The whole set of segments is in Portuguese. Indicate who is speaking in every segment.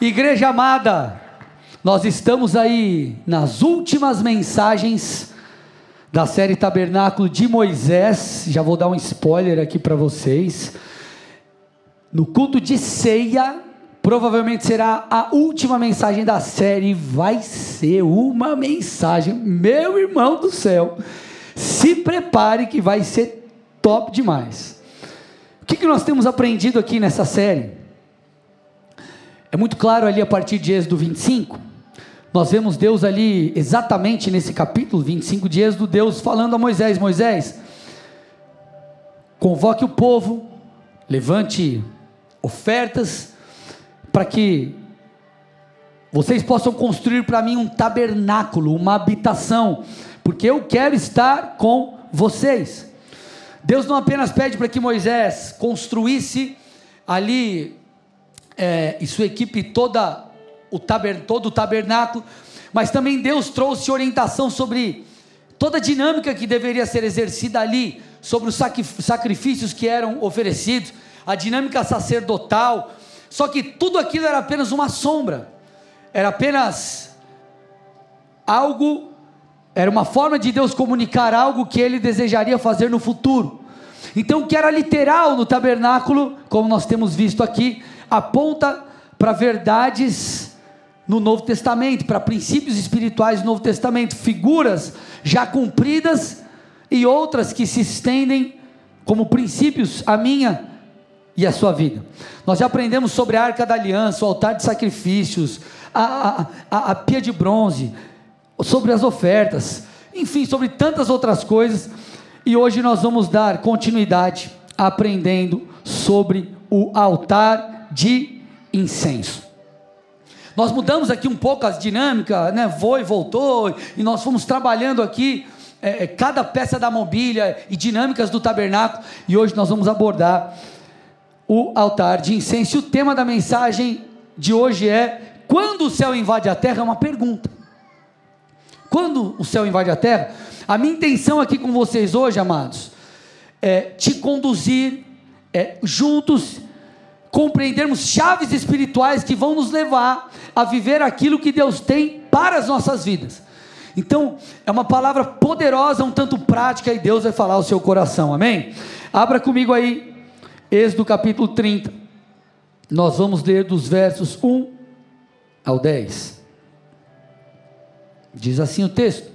Speaker 1: Igreja amada, nós estamos aí nas últimas mensagens da série Tabernáculo de Moisés. Já vou dar um spoiler aqui para vocês. No culto de ceia, provavelmente será a última mensagem da série. Vai ser uma mensagem, meu irmão do céu. Se prepare que vai ser top demais. O que, que nós temos aprendido aqui nessa série? É muito claro ali a partir de Êxodo 25. Nós vemos Deus ali, exatamente nesse capítulo 25 de Êxodo, Deus falando a Moisés: Moisés, convoque o povo, levante ofertas, para que vocês possam construir para mim um tabernáculo, uma habitação, porque eu quero estar com vocês. Deus não apenas pede para que Moisés construísse ali é, e sua equipe toda o taber, todo o tabernáculo, mas também Deus trouxe orientação sobre toda a dinâmica que deveria ser exercida ali, sobre os sacrifícios que eram oferecidos, a dinâmica sacerdotal. Só que tudo aquilo era apenas uma sombra, era apenas algo, era uma forma de Deus comunicar algo que ele desejaria fazer no futuro. Então, o que era literal no tabernáculo, como nós temos visto aqui, aponta para verdades no Novo Testamento, para princípios espirituais do Novo Testamento, figuras já cumpridas e outras que se estendem como princípios a minha e a sua vida. Nós já aprendemos sobre a arca da aliança, o altar de sacrifícios, a, a, a, a pia de bronze, sobre as ofertas, enfim, sobre tantas outras coisas. E hoje nós vamos dar continuidade aprendendo sobre o altar de incenso. Nós mudamos aqui um pouco as dinâmicas, né? Foi, voltou, e nós fomos trabalhando aqui é, é, cada peça da mobília e dinâmicas do tabernáculo, e hoje nós vamos abordar o altar de incenso. E o tema da mensagem de hoje é: quando o céu invade a terra? É uma pergunta. Quando o céu invade a terra? A minha intenção aqui com vocês hoje, amados, é te conduzir é, juntos compreendermos chaves espirituais que vão nos levar a viver aquilo que Deus tem para as nossas vidas. Então, é uma palavra poderosa, um tanto prática, e Deus vai falar ao seu coração, amém? Abra comigo aí, Êxodo capítulo 30. Nós vamos ler dos versos 1 ao 10. Diz assim o texto: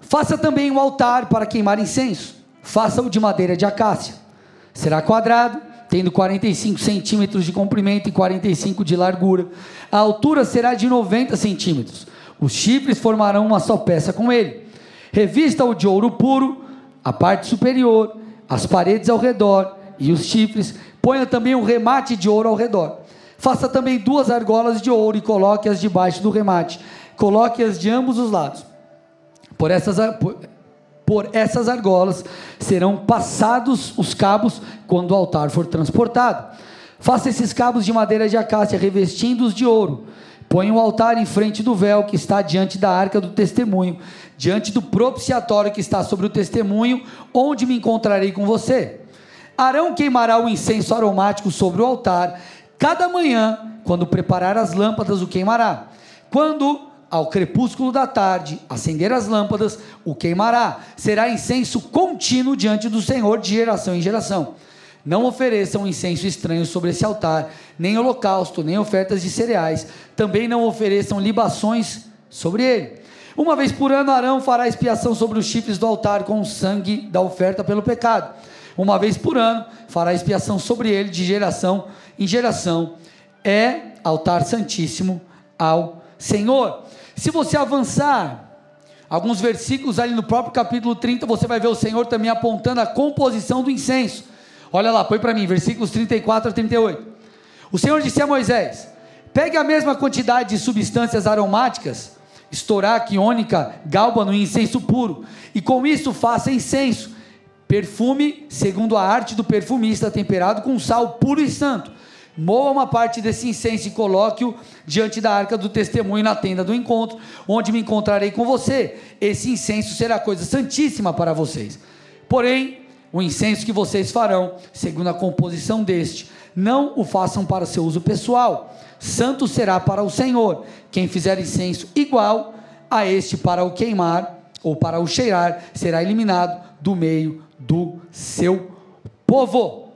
Speaker 1: Faça também um altar para queimar incenso, faça-o de madeira de acácia, será quadrado tendo 45 centímetros de comprimento e 45 de largura. A altura será de 90 centímetros. Os chifres formarão uma só peça com ele. Revista-o de ouro puro, a parte superior, as paredes ao redor e os chifres. Ponha também um remate de ouro ao redor. Faça também duas argolas de ouro e coloque-as debaixo do remate. Coloque-as de ambos os lados. Por essas, por, por essas argolas serão passados os cabos quando o altar for transportado. Faça esses cabos de madeira de acácia, revestindo-os de ouro. Põe o altar em frente do véu que está diante da arca do testemunho, diante do propiciatório que está sobre o testemunho, onde me encontrarei com você. Arão queimará o incenso aromático sobre o altar. Cada manhã, quando preparar as lâmpadas, o queimará. Quando ao crepúsculo da tarde, acender as lâmpadas, o queimará. Será incenso contínuo diante do Senhor de geração em geração. Não ofereçam incenso estranho sobre esse altar, nem holocausto, nem ofertas de cereais. Também não ofereçam libações sobre ele. Uma vez por ano, Arão fará expiação sobre os chifres do altar com o sangue da oferta pelo pecado. Uma vez por ano, fará expiação sobre ele de geração em geração. É altar santíssimo ao Senhor. Se você avançar alguns versículos ali no próprio capítulo 30, você vai ver o Senhor também apontando a composição do incenso. Olha lá, põe para mim, versículos 34 a 38. O Senhor disse a Moisés: Pegue a mesma quantidade de substâncias aromáticas, estoraque, ônica, gálbano e incenso puro, e com isso faça incenso, perfume segundo a arte do perfumista, temperado com sal puro e santo moa uma parte desse incenso e coloque-o diante da arca do testemunho na tenda do encontro, onde me encontrarei com você. Esse incenso será coisa santíssima para vocês. Porém, o incenso que vocês farão, segundo a composição deste, não o façam para seu uso pessoal. Santo será para o Senhor. Quem fizer incenso igual a este para o queimar ou para o cheirar, será eliminado do meio do seu povo.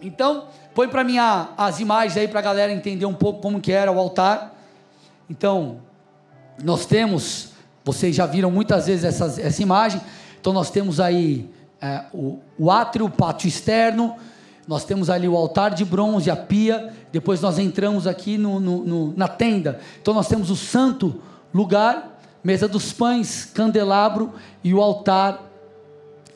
Speaker 1: Então, põe para mim as imagens aí para a galera entender um pouco como que era o altar. Então, nós temos, vocês já viram muitas vezes essas, essa imagem. Então, nós temos aí é, o, o átrio, o pátio externo, nós temos ali o altar de bronze, a pia, depois nós entramos aqui no, no, no, na tenda. Então nós temos o santo lugar, mesa dos pães, candelabro e o altar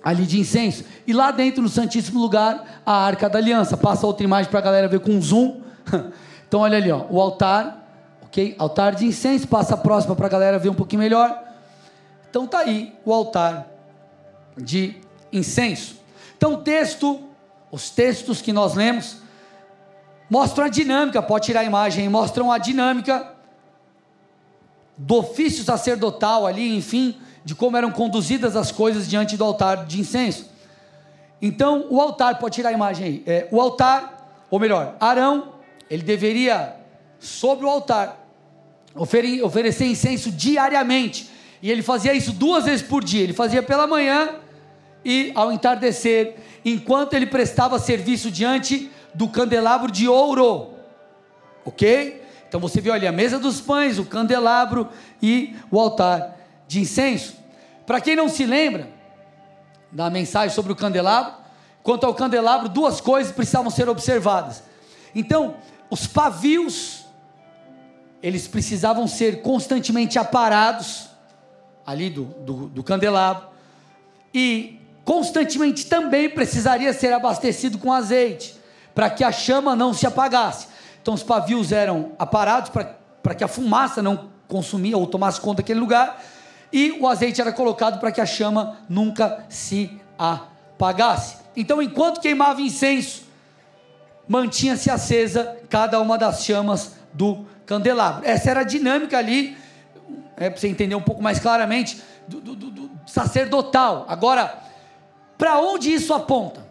Speaker 1: ali de incenso. E lá dentro, no Santíssimo Lugar, a Arca da Aliança. Passa outra imagem para a galera ver com zoom. Então olha ali, ó, o altar, ok? Altar de incenso. Passa a próxima para a galera ver um pouquinho melhor. Então tá aí o altar de incenso. Então o texto os textos que nós lemos mostram a dinâmica, pode tirar a imagem, mostram a dinâmica do ofício sacerdotal ali, enfim, de como eram conduzidas as coisas diante do altar de incenso. Então, o altar, pode tirar a imagem aí, é, o altar, ou melhor, Arão, ele deveria, sobre o altar, ofere, oferecer incenso diariamente, e ele fazia isso duas vezes por dia, ele fazia pela manhã e ao entardecer, enquanto ele prestava serviço diante do candelabro de ouro. Ok? Então você viu ali a mesa dos pães, o candelabro e o altar de incenso. Para quem não se lembra da mensagem sobre o candelabro, quanto ao candelabro, duas coisas precisavam ser observadas. Então, os pavios, eles precisavam ser constantemente aparados ali do, do, do candelabro, e constantemente também precisaria ser abastecido com azeite, para que a chama não se apagasse. Então os pavios eram aparados para que a fumaça não consumia ou tomasse conta daquele lugar, e o azeite era colocado para que a chama nunca se apagasse. Então, enquanto queimava incenso, mantinha-se acesa cada uma das chamas do candelabro. Essa era a dinâmica ali, é, para você entender um pouco mais claramente, do, do, do sacerdotal. Agora, para onde isso aponta?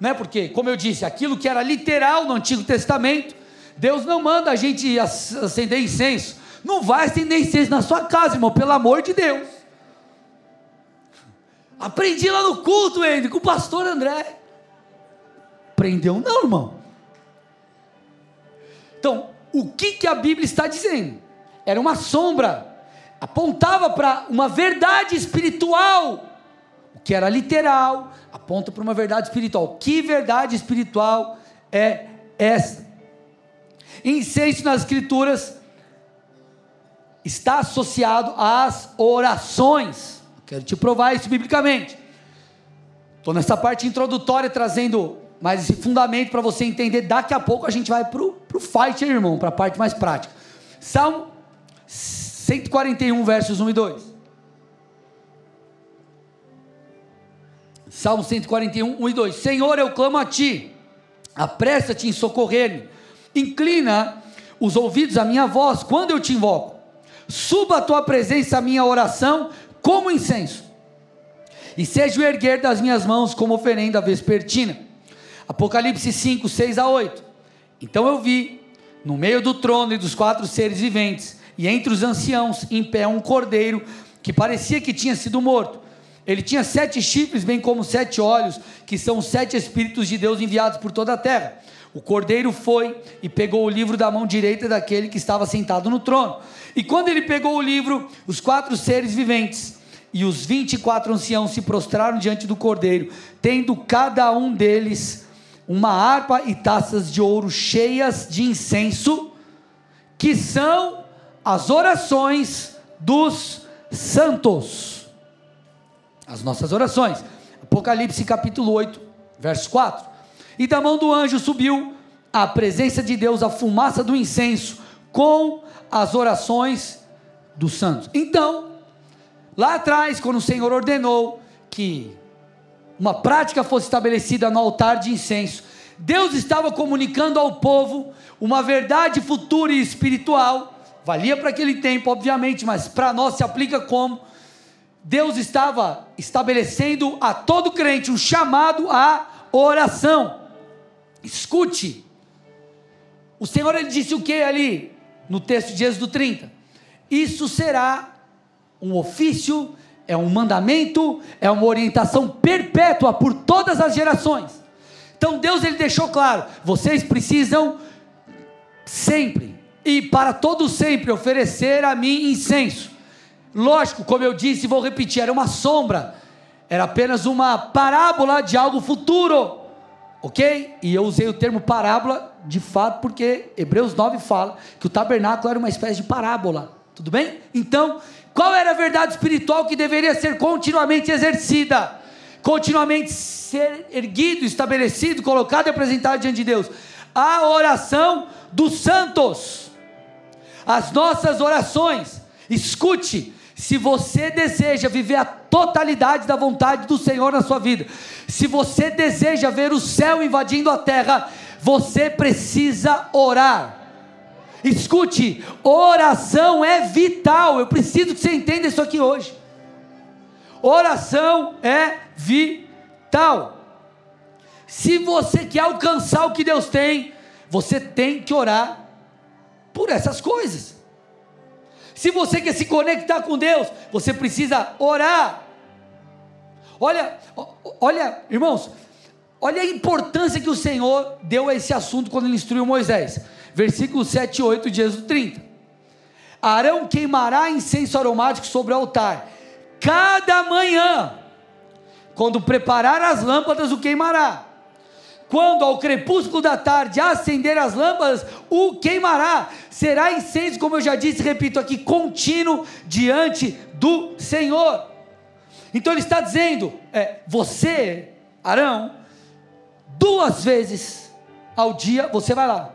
Speaker 1: Né? Porque, como eu disse, aquilo que era literal no Antigo Testamento, Deus não manda a gente acender incenso. Não vai acender incenso na sua casa, irmão, pelo amor de Deus. Aprendi lá no culto, Andy, com o pastor André. Aprendeu não, irmão. Então, o que, que a Bíblia está dizendo? Era uma sombra, apontava para uma verdade espiritual que era literal, aponta para uma verdade espiritual. Que verdade espiritual é essa? Incenso nas Escrituras está associado às orações. Quero te provar isso biblicamente. Estou nessa parte introdutória trazendo mais esse fundamento para você entender. Daqui a pouco a gente vai para o fight, irmão, para a parte mais prática. Salmo 141, versos 1 e 2. Salmo 141, 1 e 2. Senhor, eu clamo a ti, apressa-te em socorrer-me, inclina os ouvidos à minha voz quando eu te invoco. Suba a tua presença a minha oração como incenso, e seja o erguer das minhas mãos como oferenda vespertina. Apocalipse 5, 6 a 8. Então eu vi, no meio do trono e dos quatro seres viventes, e entre os anciãos, em pé um cordeiro que parecia que tinha sido morto ele tinha sete chifres, bem como sete olhos, que são os sete Espíritos de Deus enviados por toda a terra. O cordeiro foi e pegou o livro da mão direita daquele que estava sentado no trono. E quando ele pegou o livro, os quatro seres viventes e os vinte e quatro anciãos se prostraram diante do cordeiro, tendo cada um deles uma harpa e taças de ouro cheias de incenso, que são as orações dos santos as nossas orações. Apocalipse capítulo 8, verso 4. E da mão do anjo subiu a presença de Deus, a fumaça do incenso, com as orações dos santos. Então, lá atrás, quando o Senhor ordenou que uma prática fosse estabelecida no altar de incenso, Deus estava comunicando ao povo uma verdade futura e espiritual, valia para aquele tempo, obviamente, mas para nós se aplica como Deus estava estabelecendo a todo crente um chamado à oração. Escute, O Senhor ele disse o que ali no texto de Êxodo 30? Isso será um ofício, é um mandamento, é uma orientação perpétua por todas as gerações. Então Deus ele deixou claro: vocês precisam sempre e para todo sempre oferecer a mim incenso. Lógico, como eu disse, vou repetir, era uma sombra, era apenas uma parábola de algo futuro ok? E eu usei o termo parábola de fato porque Hebreus 9 fala que o tabernáculo era uma espécie de parábola, tudo bem? Então, qual era a verdade espiritual que deveria ser continuamente exercida? Continuamente ser erguido, estabelecido, colocado e apresentado diante de Deus? A oração dos santos, as nossas orações, escute, se você deseja viver a totalidade da vontade do Senhor na sua vida, se você deseja ver o céu invadindo a terra, você precisa orar. Escute, oração é vital. Eu preciso que você entenda isso aqui hoje. Oração é vital. Se você quer alcançar o que Deus tem, você tem que orar por essas coisas. Se você quer se conectar com Deus, você precisa orar. Olha, olha, irmãos, olha a importância que o Senhor deu a esse assunto quando ele instruiu Moisés. Versículo 7 e 8 de Êxodo 30. Arão queimará incenso aromático sobre o altar. Cada manhã, quando preparar as lâmpadas, o queimará quando ao crepúsculo da tarde acender as lâmpadas, o queimará. Será incenso, como eu já disse, repito aqui, contínuo diante do Senhor. Então ele está dizendo: é, você, Arão, duas vezes ao dia você vai lá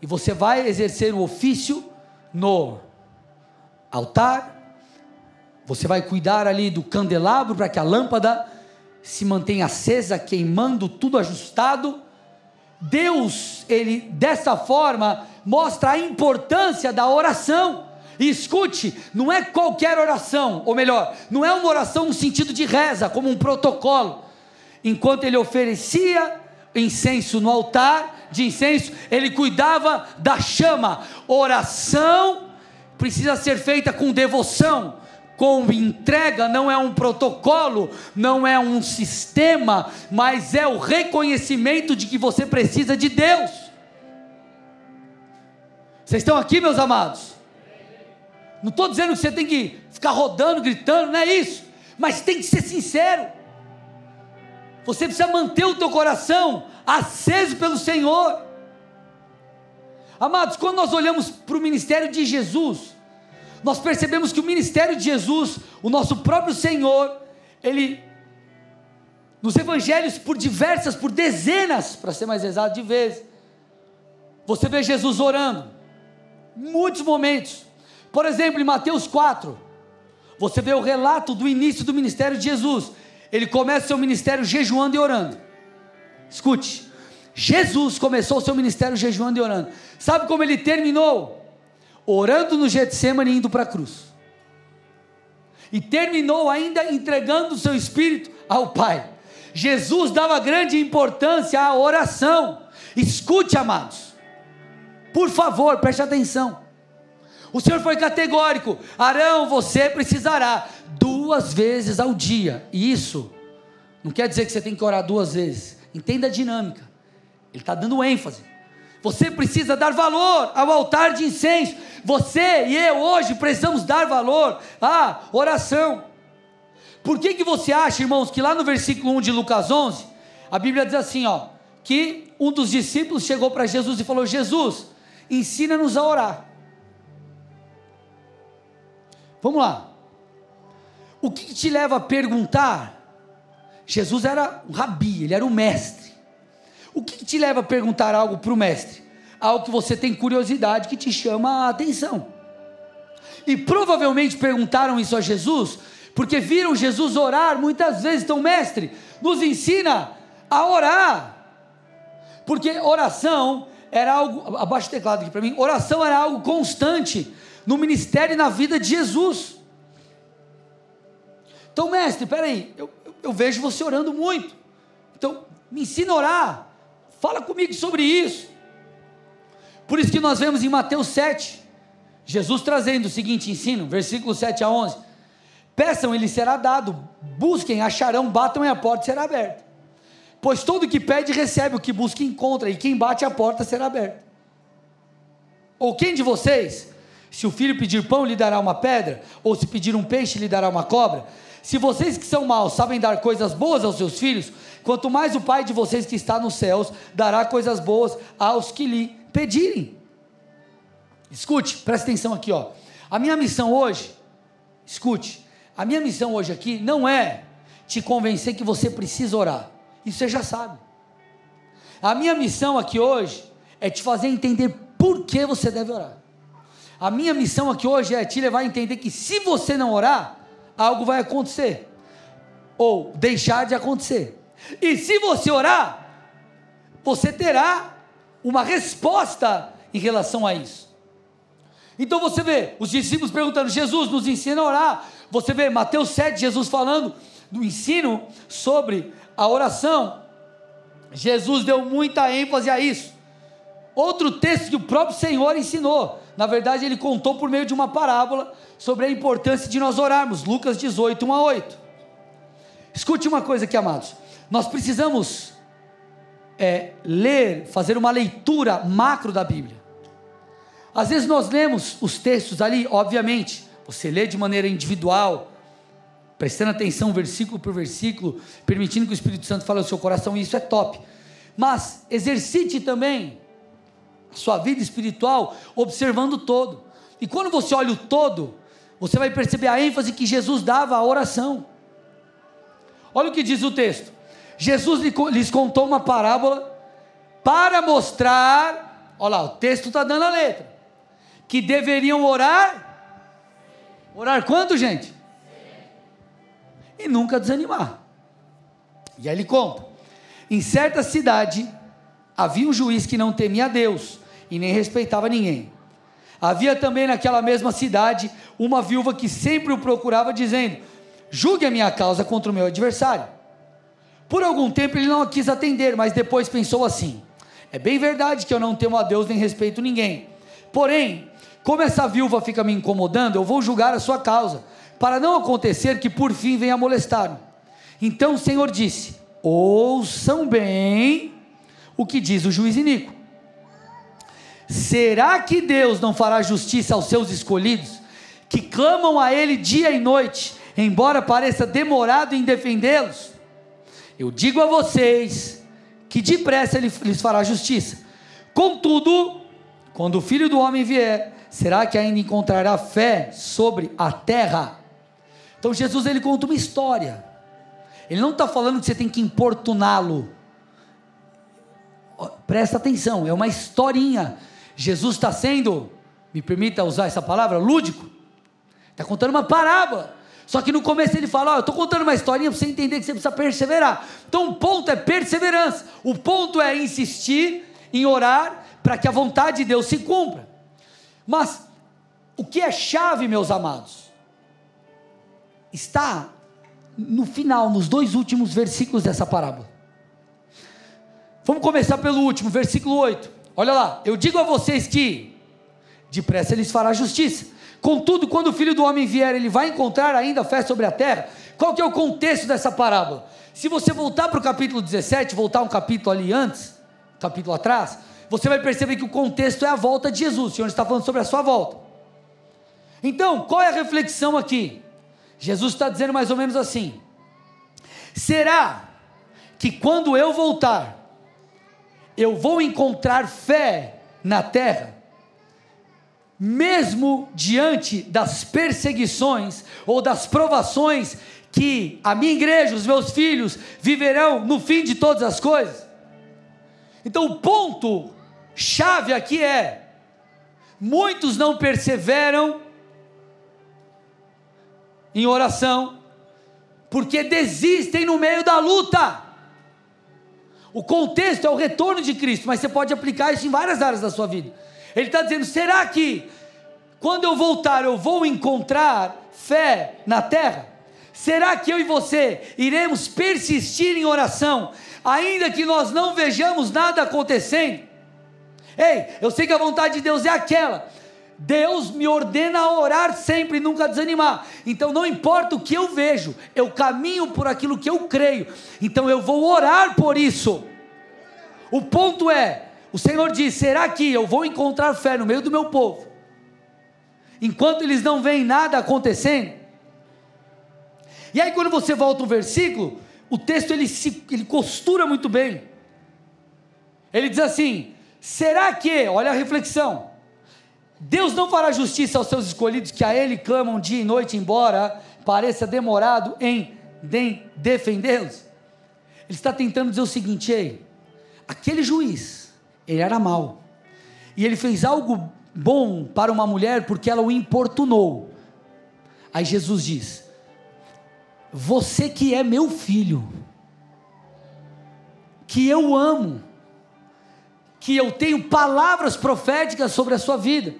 Speaker 1: e você vai exercer o ofício no altar. Você vai cuidar ali do candelabro para que a lâmpada se mantém acesa, queimando, tudo ajustado. Deus, ele dessa forma mostra a importância da oração. E escute, não é qualquer oração, ou melhor, não é uma oração no sentido de reza, como um protocolo. Enquanto ele oferecia incenso no altar de incenso, ele cuidava da chama. Oração precisa ser feita com devoção, com entrega, não é um protocolo, não é um sistema, mas é o reconhecimento de que você precisa de Deus. Vocês estão aqui, meus amados? Não estou dizendo que você tem que ficar rodando, gritando, não é isso, mas tem que ser sincero. Você precisa manter o teu coração aceso pelo Senhor. Amados, quando nós olhamos para o ministério de Jesus, nós percebemos que o ministério de Jesus, o nosso próprio Senhor, ele, nos evangelhos, por diversas, por dezenas, para ser mais exato, de vezes, você vê Jesus orando, muitos momentos, por exemplo, em Mateus 4, você vê o relato do início do ministério de Jesus, ele começa seu ministério jejuando e orando, escute, Jesus começou o seu ministério jejuando e orando, sabe como ele terminou? Orando no Getsemane indo para a cruz. E terminou ainda entregando o seu espírito ao Pai. Jesus dava grande importância à oração. Escute, amados. Por favor, preste atenção. O Senhor foi categórico: Arão, você precisará duas vezes ao dia. E isso não quer dizer que você tem que orar duas vezes. Entenda a dinâmica. Ele está dando ênfase. Você precisa dar valor ao altar de incenso. Você e eu hoje precisamos dar valor à oração. Por que, que você acha, irmãos, que lá no versículo 1 de Lucas 11, a Bíblia diz assim, ó, que um dos discípulos chegou para Jesus e falou: Jesus, ensina-nos a orar. Vamos lá. O que, que te leva a perguntar? Jesus era um rabi, ele era um mestre. O que te leva a perguntar algo para o mestre? Algo que você tem curiosidade, que te chama a atenção. E provavelmente perguntaram isso a Jesus, porque viram Jesus orar muitas vezes. Então, mestre, nos ensina a orar. Porque oração era algo, abaixa o teclado aqui para mim, oração era algo constante no ministério e na vida de Jesus. Então, mestre, peraí, eu, eu, eu vejo você orando muito. Então, me ensina a orar. Fala comigo sobre isso. Por isso que nós vemos em Mateus 7, Jesus trazendo o seguinte ensino, versículo 7 a 11: Peçam, ele será dado, busquem, acharão, batam e a porta será aberta. Pois todo que pede recebe, o que busca encontra, e quem bate a porta será aberta. Ou quem de vocês, se o filho pedir pão, lhe dará uma pedra, ou se pedir um peixe, lhe dará uma cobra? Se vocês que são maus sabem dar coisas boas aos seus filhos, quanto mais o Pai de vocês que está nos céus dará coisas boas aos que lhe pedirem. Escute, presta atenção aqui, ó. A minha missão hoje, escute, a minha missão hoje aqui não é te convencer que você precisa orar. Isso você já sabe. A minha missão aqui hoje é te fazer entender por que você deve orar. A minha missão aqui hoje é te levar a entender que se você não orar, algo vai acontecer, ou deixar de acontecer. E se você orar, você terá uma resposta em relação a isso. Então você vê os discípulos perguntando: Jesus nos ensina a orar. Você vê Mateus 7, Jesus falando do ensino sobre a oração. Jesus deu muita ênfase a isso. Outro texto que o próprio Senhor ensinou, na verdade, ele contou por meio de uma parábola sobre a importância de nós orarmos. Lucas 18, 1 a 8. Escute uma coisa aqui, amados. Nós precisamos é, ler, fazer uma leitura macro da Bíblia. Às vezes nós lemos os textos ali, obviamente, você lê de maneira individual, prestando atenção versículo por versículo, permitindo que o Espírito Santo fale ao seu coração, e isso é top. Mas exercite também sua vida espiritual observando o todo. E quando você olha o todo, você vai perceber a ênfase que Jesus dava à oração. Olha o que diz o texto. Jesus lhes contou uma parábola para mostrar, olha lá, o texto está dando a letra, que deveriam orar. Orar quanto, gente? E nunca desanimar. E aí ele conta: em certa cidade havia um juiz que não temia a Deus e nem respeitava ninguém. Havia também naquela mesma cidade uma viúva que sempre o procurava, dizendo: Julgue a minha causa contra o meu adversário. Por algum tempo ele não a quis atender, mas depois pensou assim: É bem verdade que eu não temo a Deus nem respeito ninguém. Porém, como essa viúva fica me incomodando, eu vou julgar a sua causa, para não acontecer que por fim venha molestar-me. Então o Senhor disse: Ouçam bem o que diz o juiz Inico. Será que Deus não fará justiça aos seus escolhidos, que clamam a Ele dia e noite, embora pareça demorado em defendê-los? Eu digo a vocês que depressa Ele lhes fará justiça. Contudo, quando o filho do homem vier, será que ainda encontrará fé sobre a terra? Então Jesus ele conta uma história. Ele não está falando que você tem que importuná-lo. Presta atenção, é uma historinha Jesus está sendo, me permita usar essa palavra, lúdico. Está contando uma parábola. Só que no começo ele fala: eu estou contando uma historinha para você entender que você precisa perseverar. Então o ponto é perseverança. O ponto é insistir em orar para que a vontade de Deus se cumpra. Mas o que é chave, meus amados, está no final, nos dois últimos versículos dessa parábola. Vamos começar pelo último, versículo 8. Olha lá, eu digo a vocês que depressa lhes fará justiça. Contudo, quando o filho do homem vier, ele vai encontrar ainda fé sobre a terra. Qual que é o contexto dessa parábola? Se você voltar para o capítulo 17, voltar um capítulo ali antes, capítulo atrás, você vai perceber que o contexto é a volta de Jesus. O Senhor está falando sobre a sua volta. Então, qual é a reflexão aqui? Jesus está dizendo mais ou menos assim: será que quando eu voltar, eu vou encontrar fé na terra, mesmo diante das perseguições ou das provações que a minha igreja, os meus filhos viverão no fim de todas as coisas. Então o ponto chave aqui é: muitos não perseveram em oração, porque desistem no meio da luta. O contexto é o retorno de Cristo, mas você pode aplicar isso em várias áreas da sua vida. Ele está dizendo: será que quando eu voltar eu vou encontrar fé na terra? Será que eu e você iremos persistir em oração, ainda que nós não vejamos nada acontecendo? Ei, eu sei que a vontade de Deus é aquela. Deus me ordena a orar sempre e nunca desanimar. Então não importa o que eu vejo, eu caminho por aquilo que eu creio. Então eu vou orar por isso. O ponto é, o Senhor diz: será que eu vou encontrar fé no meio do meu povo? Enquanto eles não veem nada acontecendo. E aí quando você volta o versículo, o texto ele se ele costura muito bem. Ele diz assim: será que, olha a reflexão, Deus não fará justiça aos seus escolhidos que a Ele clamam dia e noite, embora pareça demorado em de defendê-los? Ele está tentando dizer o seguinte: ei, aquele juiz, ele era mau, e ele fez algo bom para uma mulher porque ela o importunou. Aí Jesus diz: Você que é meu filho, que eu amo, que eu tenho palavras proféticas sobre a sua vida,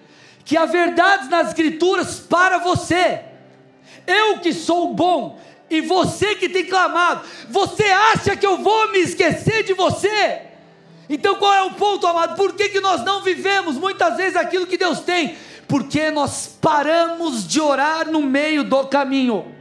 Speaker 1: que há verdades nas Escrituras para você. Eu que sou bom e você que tem clamado, você acha que eu vou me esquecer de você? Então qual é o ponto, amado? Por que, que nós não vivemos muitas vezes aquilo que Deus tem? Porque nós paramos de orar no meio do caminho.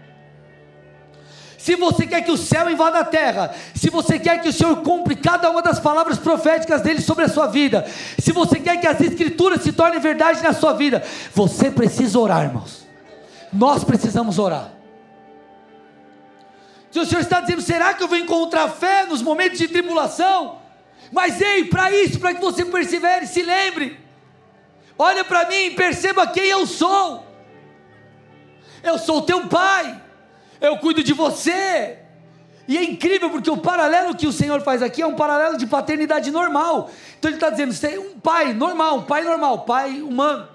Speaker 1: Se você quer que o céu invada a terra, se você quer que o Senhor cumpra cada uma das palavras proféticas dele sobre a sua vida, se você quer que as escrituras se tornem verdade na sua vida, você precisa orar, irmãos. Nós precisamos orar. Se o Senhor está dizendo, será que eu vou encontrar fé nos momentos de tribulação? Mas ei, para isso, para que você persevere, se lembre. Olha para mim, perceba quem eu sou. Eu sou teu pai eu cuido de você. E é incrível porque o paralelo que o Senhor faz aqui é um paralelo de paternidade normal. Então ele está dizendo: você é um pai normal, um pai normal, pai humano.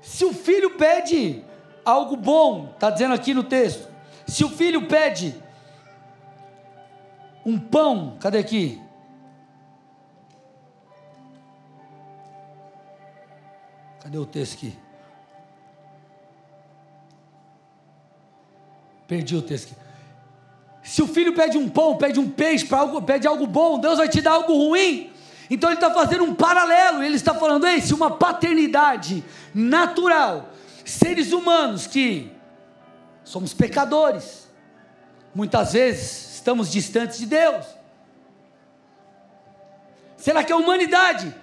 Speaker 1: Se o filho pede algo bom, está dizendo aqui no texto, se o filho pede um pão, cadê aqui? Cadê o texto aqui? Perdi o texto aqui. Se o filho pede um pão, pede um peixe, algo, pede algo bom, Deus vai te dar algo ruim. Então ele está fazendo um paralelo, ele está falando, ei, se uma paternidade natural, seres humanos que somos pecadores, muitas vezes estamos distantes de Deus. Será que a humanidade,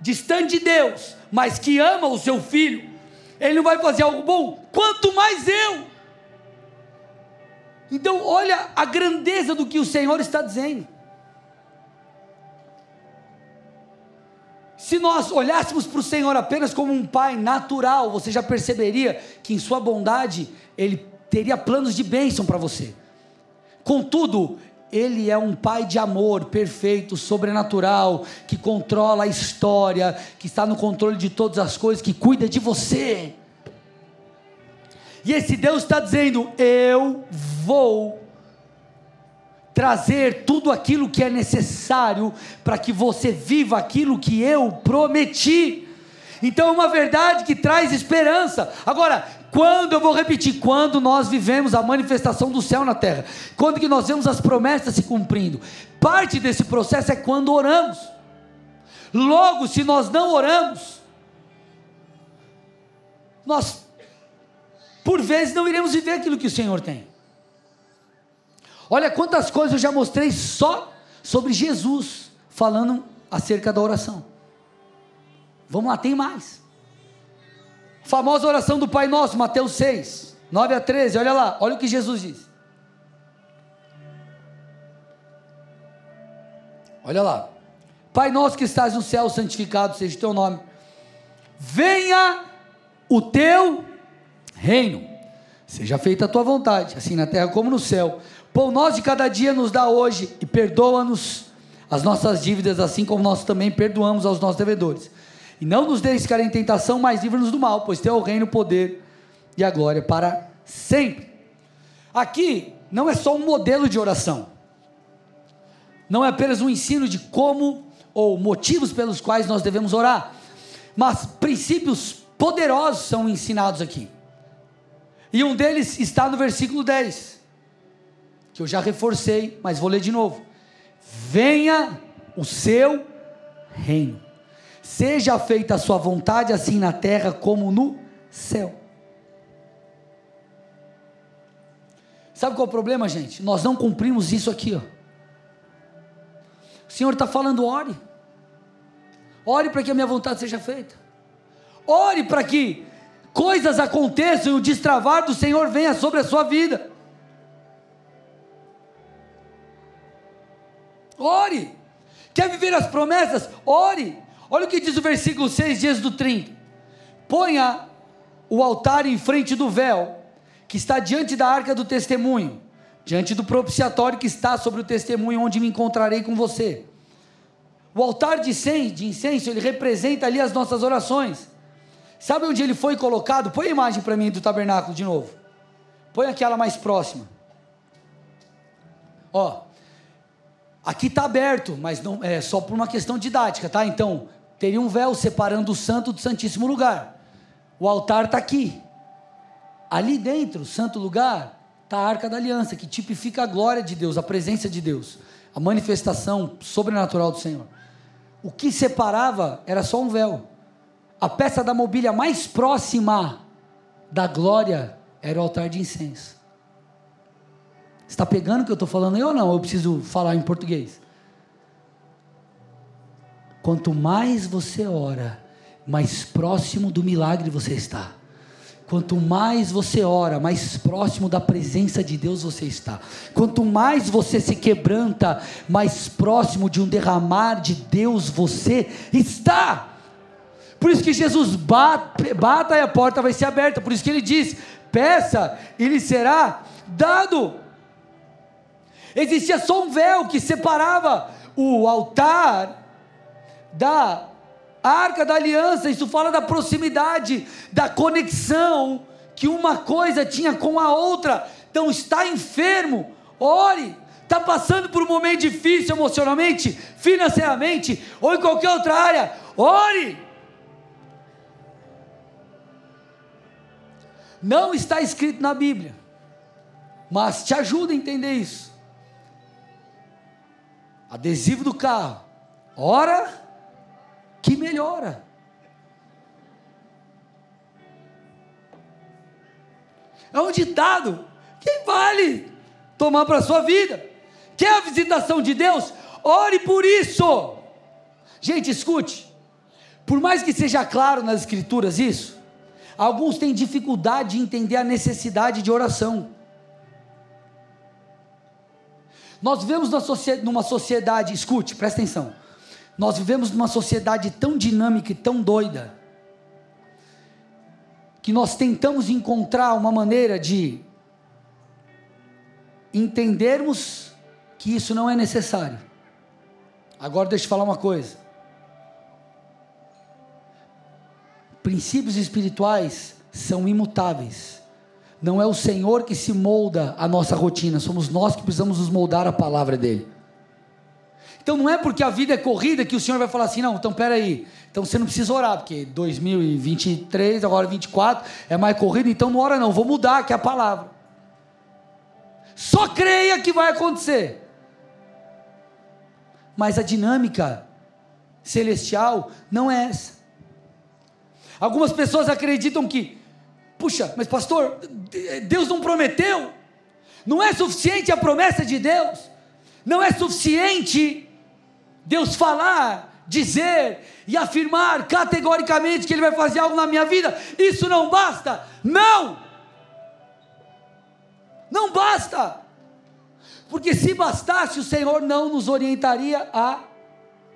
Speaker 1: distante de Deus, mas que ama o seu filho, ele não vai fazer algo bom? Quanto mais eu. Então, olha a grandeza do que o Senhor está dizendo. Se nós olhássemos para o Senhor apenas como um pai natural, você já perceberia que em sua bondade ele teria planos de bênção para você. Contudo, ele é um pai de amor perfeito, sobrenatural, que controla a história, que está no controle de todas as coisas, que cuida de você. E esse Deus está dizendo: Eu vou trazer tudo aquilo que é necessário para que você viva aquilo que eu prometi. Então é uma verdade que traz esperança. Agora, quando eu vou repetir, quando nós vivemos a manifestação do céu na terra, quando que nós vemos as promessas se cumprindo, parte desse processo é quando oramos. Logo, se nós não oramos, nós por vezes não iremos viver aquilo que o Senhor tem. Olha quantas coisas eu já mostrei só sobre Jesus, falando acerca da oração. Vamos lá, tem mais. Famosa oração do Pai Nosso, Mateus 6, 9 a 13, olha lá, olha o que Jesus diz. Olha lá. Pai nosso que estás no céu, santificado seja o teu nome. Venha o teu reino. Seja feita a tua vontade, assim na terra como no céu. Pão nós de cada dia nos dá hoje e perdoa-nos as nossas dívidas, assim como nós também perdoamos aos nossos devedores. E não nos deixes cair em tentação, mas livra-nos do mal, pois teu é o reino, o poder e a glória para sempre. Aqui não é só um modelo de oração, não é apenas um ensino de como ou motivos pelos quais nós devemos orar, mas princípios poderosos são ensinados aqui. E um deles está no versículo 10, que eu já reforcei, mas vou ler de novo. Venha o seu reino. Seja feita a sua vontade, assim na terra como no céu. Sabe qual é o problema, gente? Nós não cumprimos isso aqui, ó. O Senhor está falando, ore. Ore para que a minha vontade seja feita. Ore para que coisas aconteçam e o destravar do Senhor venha sobre a sua vida. Ore. Quer viver as promessas? Ore. Olha o que diz o versículo 6 dias do 30. Ponha o altar em frente do véu que está diante da arca do testemunho, diante do propiciatório que está sobre o testemunho, onde me encontrarei com você. O altar de incenso, ele representa ali as nossas orações. Sabe onde ele foi colocado? Põe a imagem para mim do tabernáculo de novo. Põe aquela mais próxima. Ó, aqui está aberto, mas não é só por uma questão didática, tá? Então teria um véu separando o santo do santíssimo lugar. O altar está aqui. Ali dentro, santo lugar, está a arca da aliança, que tipifica a glória de Deus, a presença de Deus, a manifestação sobrenatural do Senhor. O que separava era só um véu. A peça da mobília mais próxima da glória era o altar de incenso. Está pegando o que eu estou falando aí ou não? Eu preciso falar em português. Quanto mais você ora, mais próximo do milagre você está. Quanto mais você ora, mais próximo da presença de Deus você está. Quanto mais você se quebranta, mais próximo de um derramar de Deus você está. Por isso que Jesus bate, bata e a porta vai ser aberta. Por isso que ele diz: peça e lhe será dado. Existia só um véu que separava o altar da arca da aliança, isso fala da proximidade, da conexão que uma coisa tinha com a outra. Então, está enfermo, ore. Está passando por um momento difícil emocionalmente, financeiramente ou em qualquer outra área, ore. Não está escrito na Bíblia, mas te ajuda a entender isso. Adesivo do carro, ora que melhora. É um ditado que vale tomar para a sua vida. Quer a visitação de Deus? Ore por isso. Gente, escute. Por mais que seja claro nas Escrituras isso, alguns têm dificuldade de entender a necessidade de oração. Nós vivemos numa sociedade, escute, presta atenção nós vivemos numa sociedade tão dinâmica e tão doida, que nós tentamos encontrar uma maneira de entendermos que isso não é necessário. Agora deixa eu falar uma coisa. Princípios espirituais são imutáveis. Não é o Senhor que se molda a nossa rotina, somos nós que precisamos nos moldar a palavra dele. Então não é porque a vida é corrida que o Senhor vai falar assim, não, então peraí, então você não precisa orar, porque 2023, agora 24, é mais corrida, então não ora não, vou mudar aqui a palavra. Só creia que vai acontecer. Mas a dinâmica celestial não é essa. Algumas pessoas acreditam que, puxa, mas pastor, Deus não prometeu? Não é suficiente a promessa de Deus? Não é suficiente Deus falar, dizer e afirmar categoricamente que Ele vai fazer algo na minha vida, isso não basta. Não! Não basta! Porque se bastasse, o Senhor não nos orientaria a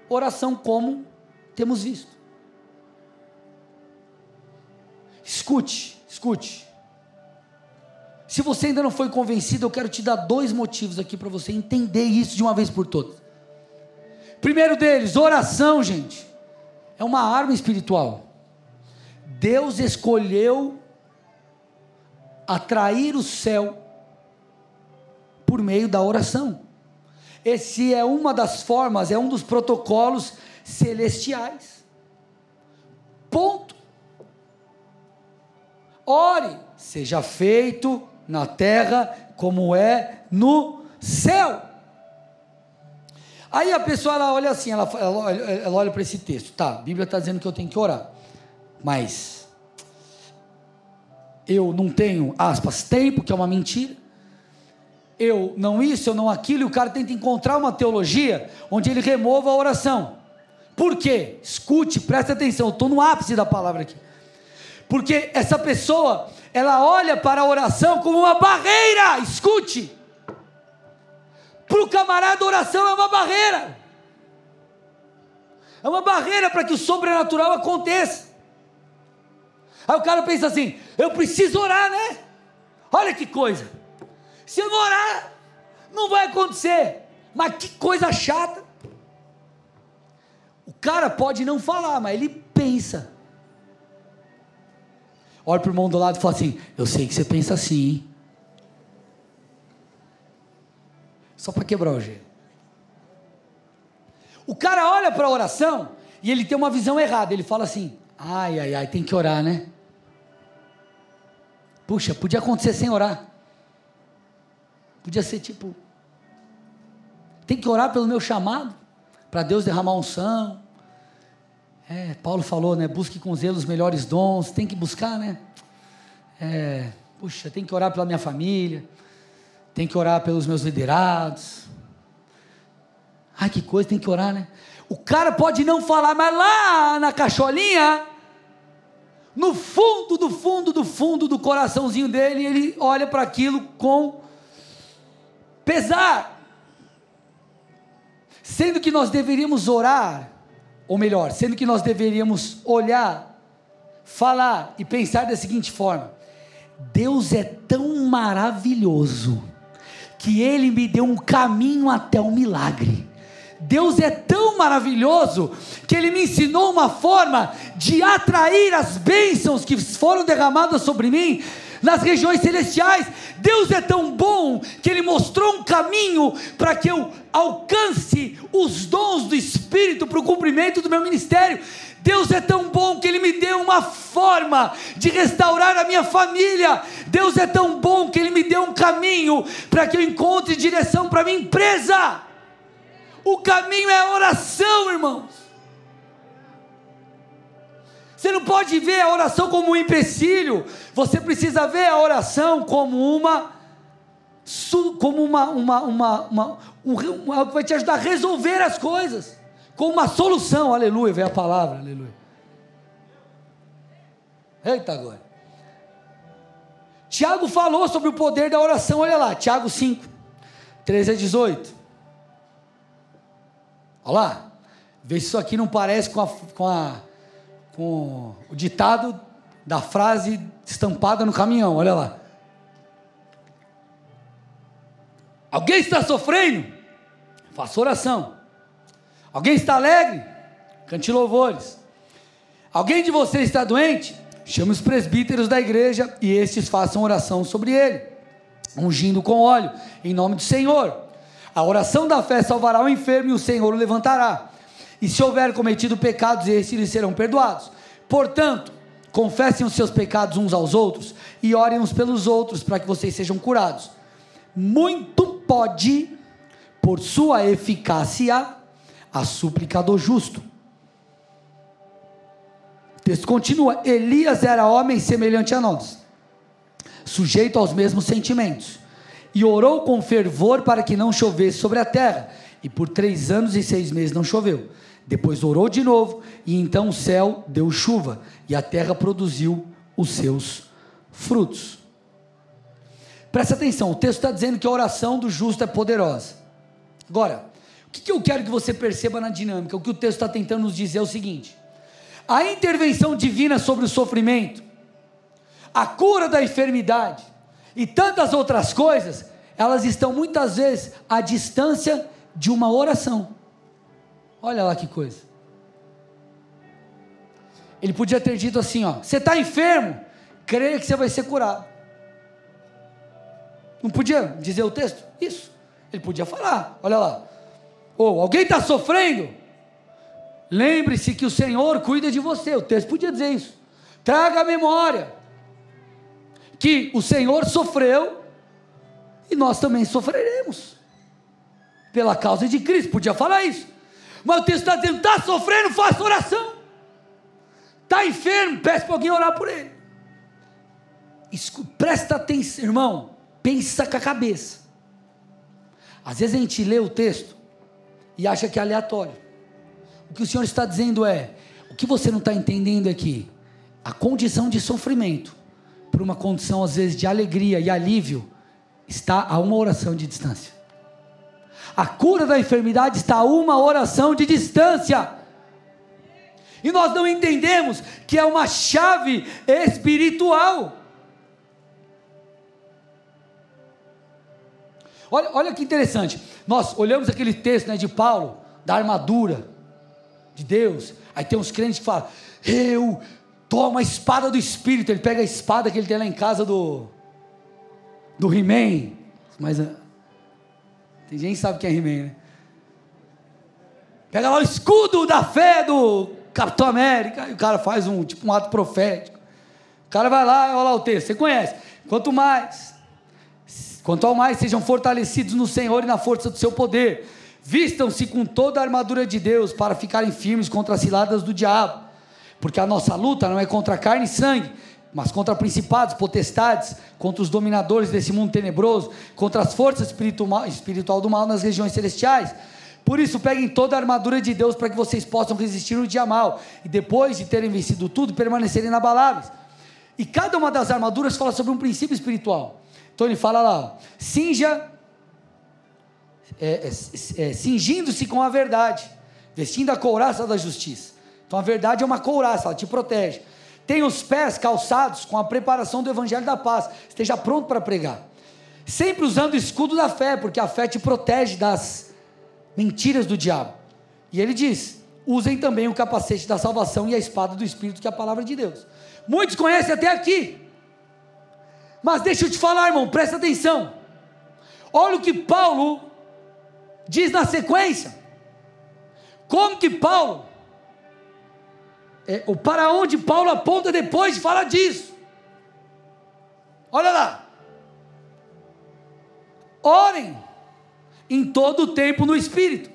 Speaker 1: oração como temos visto. Escute, escute. Se você ainda não foi convencido, eu quero te dar dois motivos aqui para você entender isso de uma vez por todas. Primeiro deles, oração, gente. É uma arma espiritual. Deus escolheu atrair o céu por meio da oração. Esse é uma das formas, é um dos protocolos celestiais. Ponto. Ore, seja feito na terra como é no céu. Aí a pessoa ela olha assim, ela, ela, ela olha para esse texto. Tá, a Bíblia está dizendo que eu tenho que orar. Mas eu não tenho, aspas, tempo, que é uma mentira. Eu não isso, eu não aquilo, e o cara tenta encontrar uma teologia onde ele remova a oração. Por quê? Escute, preste atenção, eu estou no ápice da palavra aqui. Porque essa pessoa, ela olha para a oração como uma barreira, escute. Para o camarada, a oração é uma barreira. É uma barreira para que o sobrenatural aconteça. Aí o cara pensa assim: eu preciso orar, né? Olha que coisa. Se eu não orar, não vai acontecer. Mas que coisa chata. O cara pode não falar, mas ele pensa. Olha para o irmão do lado e fala assim: Eu sei que você pensa assim. Hein? Só para quebrar o gelo. O cara olha para a oração e ele tem uma visão errada. Ele fala assim: Ai, ai, ai, tem que orar, né? Puxa, podia acontecer sem orar. Podia ser tipo. Tem que orar pelo meu chamado, para Deus derramar unção. É, Paulo falou, né? Busque com zelo os melhores dons. Tem que buscar, né? É, puxa, tem que orar pela minha família. Tem que orar pelos meus liderados. Ai, que coisa, tem que orar, né? O cara pode não falar, mas lá na cacholinha, no fundo, do fundo, do fundo do coraçãozinho dele, ele olha para aquilo com pesar. Sendo que nós deveríamos orar, ou melhor, sendo que nós deveríamos olhar, falar e pensar da seguinte forma: Deus é tão maravilhoso que Ele me deu um caminho até o milagre. Deus é tão maravilhoso que Ele me ensinou uma forma de atrair as bênçãos que foram derramadas sobre mim nas regiões celestiais. Deus é tão bom que Ele mostrou um caminho para que eu alcance os dons do Espírito para o cumprimento do meu ministério. Deus é tão bom que Ele me deu uma forma de restaurar a minha família. Deus é tão bom que Ele me deu um caminho para que eu encontre direção para a minha empresa. O caminho é a oração, irmãos. Você não pode ver a oração como um empecilho. Você precisa ver a oração como uma como uma, uma, uma, uma, um, algo que vai te ajudar a resolver as coisas, como uma solução, aleluia, vem a palavra, aleluia. Eita agora. Tiago falou sobre o poder da oração, olha lá, Tiago 5, 13 a 18. Olha lá, vê se isso aqui não parece com, a, com, a, com o ditado da frase estampada no caminhão, olha lá. Alguém está sofrendo? Faça oração. Alguém está alegre? Cante louvores. Alguém de vocês está doente? Chame os presbíteros da igreja e estes façam oração sobre ele, ungindo com óleo, em nome do Senhor. A oração da fé salvará o enfermo e o Senhor o levantará. E se houver cometido pecados, estes lhe serão perdoados. Portanto, confessem os seus pecados uns aos outros e orem uns pelos outros para que vocês sejam curados. Muito pode, por sua eficácia, a súplica do justo. O texto continua: Elias era homem semelhante a nós, sujeito aos mesmos sentimentos e orou com fervor para que não chovesse sobre a terra. E por três anos e seis meses não choveu. Depois orou de novo, e então o céu deu chuva, e a terra produziu os seus frutos. Presta atenção, o texto está dizendo que a oração do justo é poderosa. Agora, o que, eu quero que você perceba na dinâmica? O que o texto está tentando nos dizer é o seguinte: a intervenção divina sobre o sofrimento, a cura da enfermidade, e tantas outras coisas, elas estão muitas vezes à distância de uma oração. Olha lá que coisa. Ele podia ter dito assim: ó, você está enfermo, creia que você vai ser curado. Não podia dizer o texto? Isso. Ele podia falar, olha lá. Ou alguém está sofrendo? Lembre-se que o Senhor cuida de você. O texto podia dizer isso. Traga a memória que o Senhor sofreu e nós também sofreremos. pela causa de Cristo. Podia falar isso. Mas o texto está dizendo: está sofrendo, faça oração. Está enfermo, peça para alguém orar por ele. Escu presta atenção, irmão. Pensa com a cabeça. Às vezes a gente lê o texto e acha que é aleatório. O que o Senhor está dizendo é: o que você não está entendendo aqui? A condição de sofrimento, por uma condição às vezes de alegria e alívio, está a uma oração de distância. A cura da enfermidade está a uma oração de distância. E nós não entendemos que é uma chave espiritual. Olha, olha que interessante. Nós olhamos aquele texto né, de Paulo, da armadura de Deus. Aí tem uns crentes que falam: Eu tomo a espada do Espírito. Ele pega a espada que ele tem lá em casa do, do He-Man. Mas tem gente que sabe quem é He-Man, né? Pega lá o escudo da fé do Capitão América. E o cara faz um tipo um ato profético. O cara vai lá, olha lá o texto. Você conhece? Quanto mais Quanto ao mais, sejam fortalecidos no Senhor e na força do seu poder. Vistam-se com toda a armadura de Deus para ficarem firmes contra as ciladas do diabo. Porque a nossa luta não é contra carne e sangue, mas contra principados, potestades, contra os dominadores desse mundo tenebroso, contra as forças espiritual, do mal nas regiões celestiais. Por isso, peguem toda a armadura de Deus para que vocês possam resistir no dia mal e depois de terem vencido tudo, permanecerem inabaláveis. E cada uma das armaduras fala sobre um princípio espiritual. Então ele fala lá, cinja, é, é, é, cingindo-se com a verdade, vestindo a couraça da justiça. Então a verdade é uma couraça, ela te protege. Tem os pés calçados com a preparação do evangelho da paz. Esteja pronto para pregar. Sempre usando o escudo da fé, porque a fé te protege das mentiras do diabo. E ele diz: usem também o capacete da salvação e a espada do Espírito, que é a palavra de Deus. Muitos conhecem até aqui. Mas deixa eu te falar, irmão, presta atenção. Olha o que Paulo diz na sequência. Como que Paulo, é, o para onde Paulo aponta depois de falar disso. Olha lá. Orem em todo o tempo no Espírito,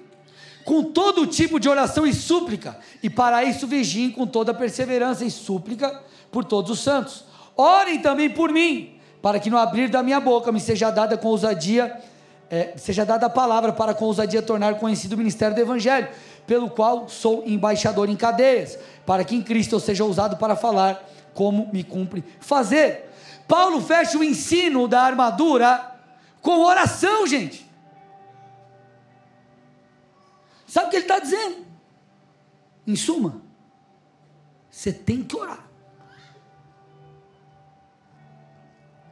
Speaker 1: com todo tipo de oração e súplica, e para isso vigiem com toda perseverança e súplica por todos os santos. Orem também por mim, para que no abrir da minha boca me seja dada com ousadia, é, seja dada a palavra para com ousadia tornar conhecido o ministério do Evangelho, pelo qual sou embaixador em cadeias, para que em Cristo eu seja ousado para falar como me cumpre fazer. Paulo fecha o ensino da armadura com oração, gente. Sabe o que ele está dizendo? Em suma, você tem que orar.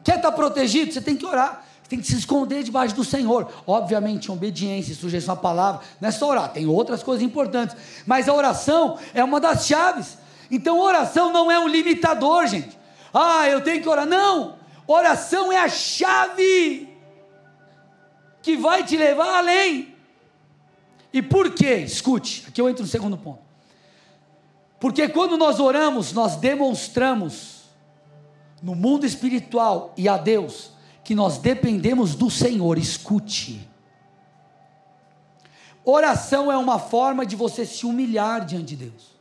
Speaker 1: Quer estar protegido? Você tem que orar. Tem que se esconder debaixo do Senhor. Obviamente, obediência, sujeição à palavra. Não é só orar, tem outras coisas importantes. Mas a oração é uma das chaves. Então, oração não é um limitador, gente. Ah, eu tenho que orar. Não! Oração é a chave que vai te levar além. E por quê? Escute, aqui eu entro no segundo ponto. Porque quando nós oramos, nós demonstramos no mundo espiritual e a Deus, que nós dependemos do Senhor. Escute. Oração é uma forma de você se humilhar diante de Deus.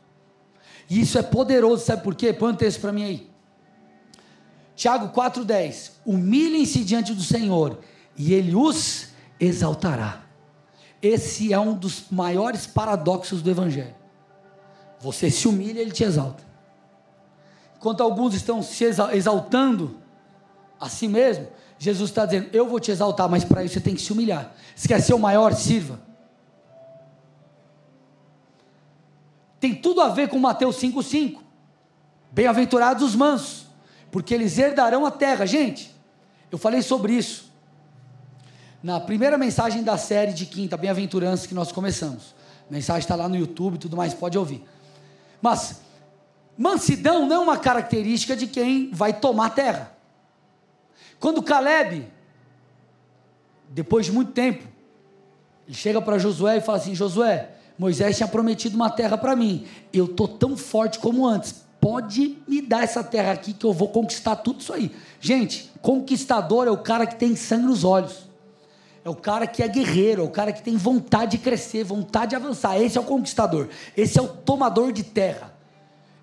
Speaker 1: E isso é poderoso, sabe por quê? Põe um texto para mim aí. Tiago 4,10: Humilhem-se diante do Senhor, e Ele os exaltará. Esse é um dos maiores paradoxos do Evangelho. Você se humilha, Ele te exalta. Enquanto alguns estão se exaltando a si mesmo, Jesus está dizendo: Eu vou te exaltar, mas para isso você tem que se humilhar. Se quer ser o maior, sirva. Tem tudo a ver com Mateus 5,5. Bem-aventurados os mansos, porque eles herdarão a terra. Gente, eu falei sobre isso na primeira mensagem da série de quinta, Bem-aventurança, que nós começamos. A mensagem está lá no YouTube e tudo mais, pode ouvir. Mas Mansidão não é uma característica de quem vai tomar terra. Quando Caleb, depois de muito tempo, ele chega para Josué e fala assim: Josué, Moisés tinha prometido uma terra para mim. Eu tô tão forte como antes. Pode me dar essa terra aqui que eu vou conquistar tudo isso aí. Gente, conquistador é o cara que tem sangue nos olhos. É o cara que é guerreiro, é o cara que tem vontade de crescer, vontade de avançar. Esse é o conquistador. Esse é o tomador de terra.